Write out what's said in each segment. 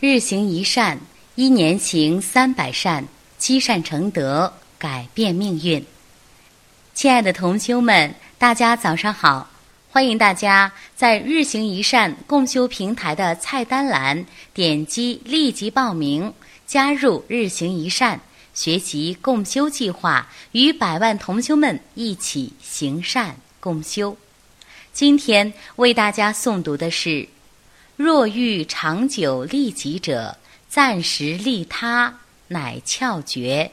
日行一善，一年行三百善，积善成德，改变命运。亲爱的同修们，大家早上好！欢迎大家在日行一善共修平台的菜单栏点击立即报名，加入日行一善，学习共修计划，与百万同修们一起行善共修。今天为大家诵读的是：若欲长久利己者，暂时利他乃窍诀。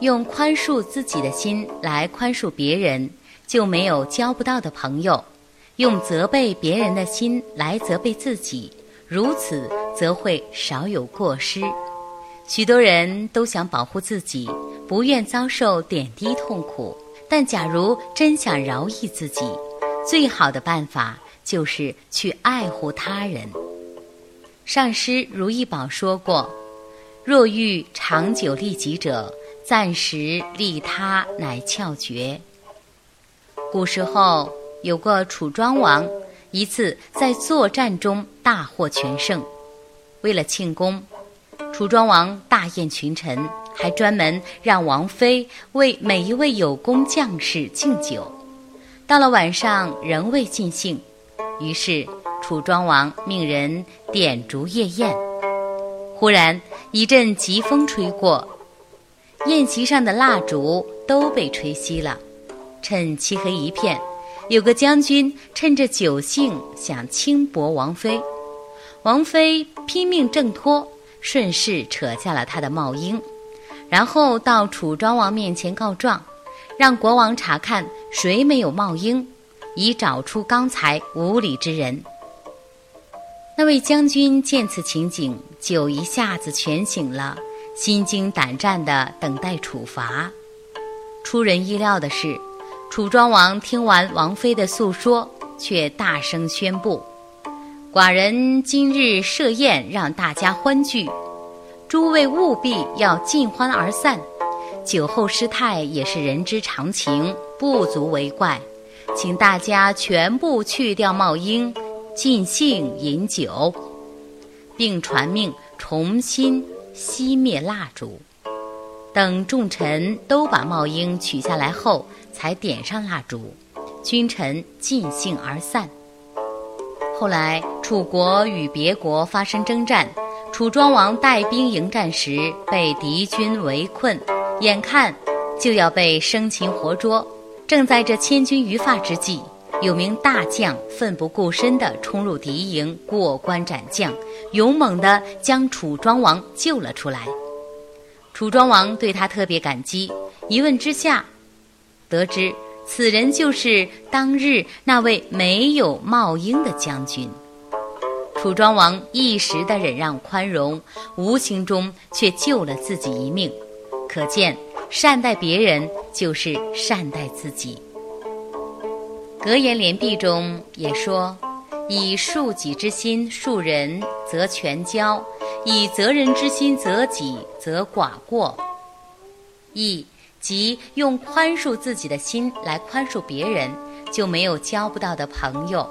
用宽恕自己的心来宽恕别人，就没有交不到的朋友；用责备别人的心来责备自己，如此则会少有过失。许多人都想保护自己，不愿遭受点滴痛苦，但假如真想饶益自己，最好的办法就是去爱护他人。上师如意宝说过：“若欲长久利己者。”暂时利他乃窍诀。古时候有个楚庄王，一次在作战中大获全胜。为了庆功，楚庄王大宴群臣，还专门让王妃为每一位有功将士敬酒。到了晚上仍未尽兴，于是楚庄王命人点烛夜宴。忽然一阵疾风吹过。宴席上的蜡烛都被吹熄了，趁漆黑一片，有个将军趁着酒兴想轻薄王妃，王妃拼命挣脱，顺势扯下了他的帽缨，然后到楚庄王面前告状，让国王查看谁没有帽缨，以找出刚才无礼之人。那位将军见此情景，就一下子全醒了。心惊胆战地等待处罚。出人意料的是，楚庄王听完王妃的诉说，却大声宣布：“寡人今日设宴，让大家欢聚，诸位务必要尽欢而散。酒后失态也是人之常情，不足为怪。请大家全部去掉帽缨，尽兴饮酒，并传命重新。”熄灭蜡烛，等众臣都把帽缨取下来后，才点上蜡烛，君臣尽兴而散。后来楚国与别国发生征战，楚庄王带兵迎战时被敌军围困，眼看就要被生擒活捉。正在这千钧一发之际，有名大将奋不顾身地冲入敌营，过关斩将。勇猛地将楚庄王救了出来，楚庄王对他特别感激。一问之下，得知此人就是当日那位没有冒缨的将军。楚庄王一时的忍让宽容，无形中却救了自己一命。可见，善待别人就是善待自己。格言联璧中也说。以恕己之心恕人，则全交；以责人之心责己，则寡过。义即用宽恕自己的心来宽恕别人，就没有交不到的朋友；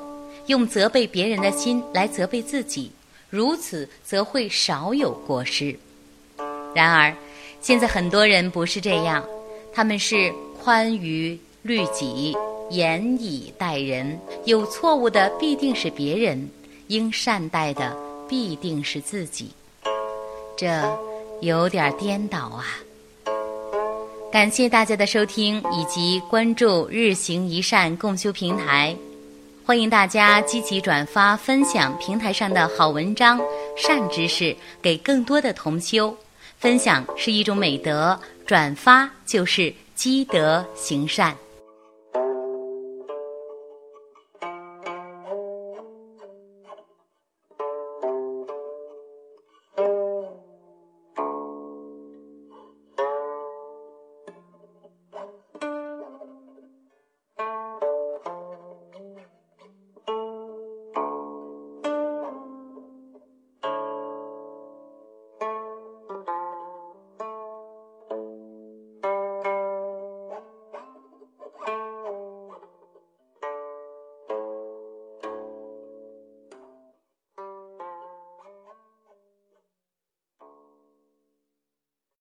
用责备别人的心来责备自己，如此则会少有过失。然而，现在很多人不是这样，他们是宽于律己。严以待人，有错误的必定是别人，应善待的必定是自己，这有点颠倒啊！感谢大家的收听以及关注“日行一善”共修平台，欢迎大家积极转发分享平台上的好文章、善知识给更多的同修。分享是一种美德，转发就是积德行善。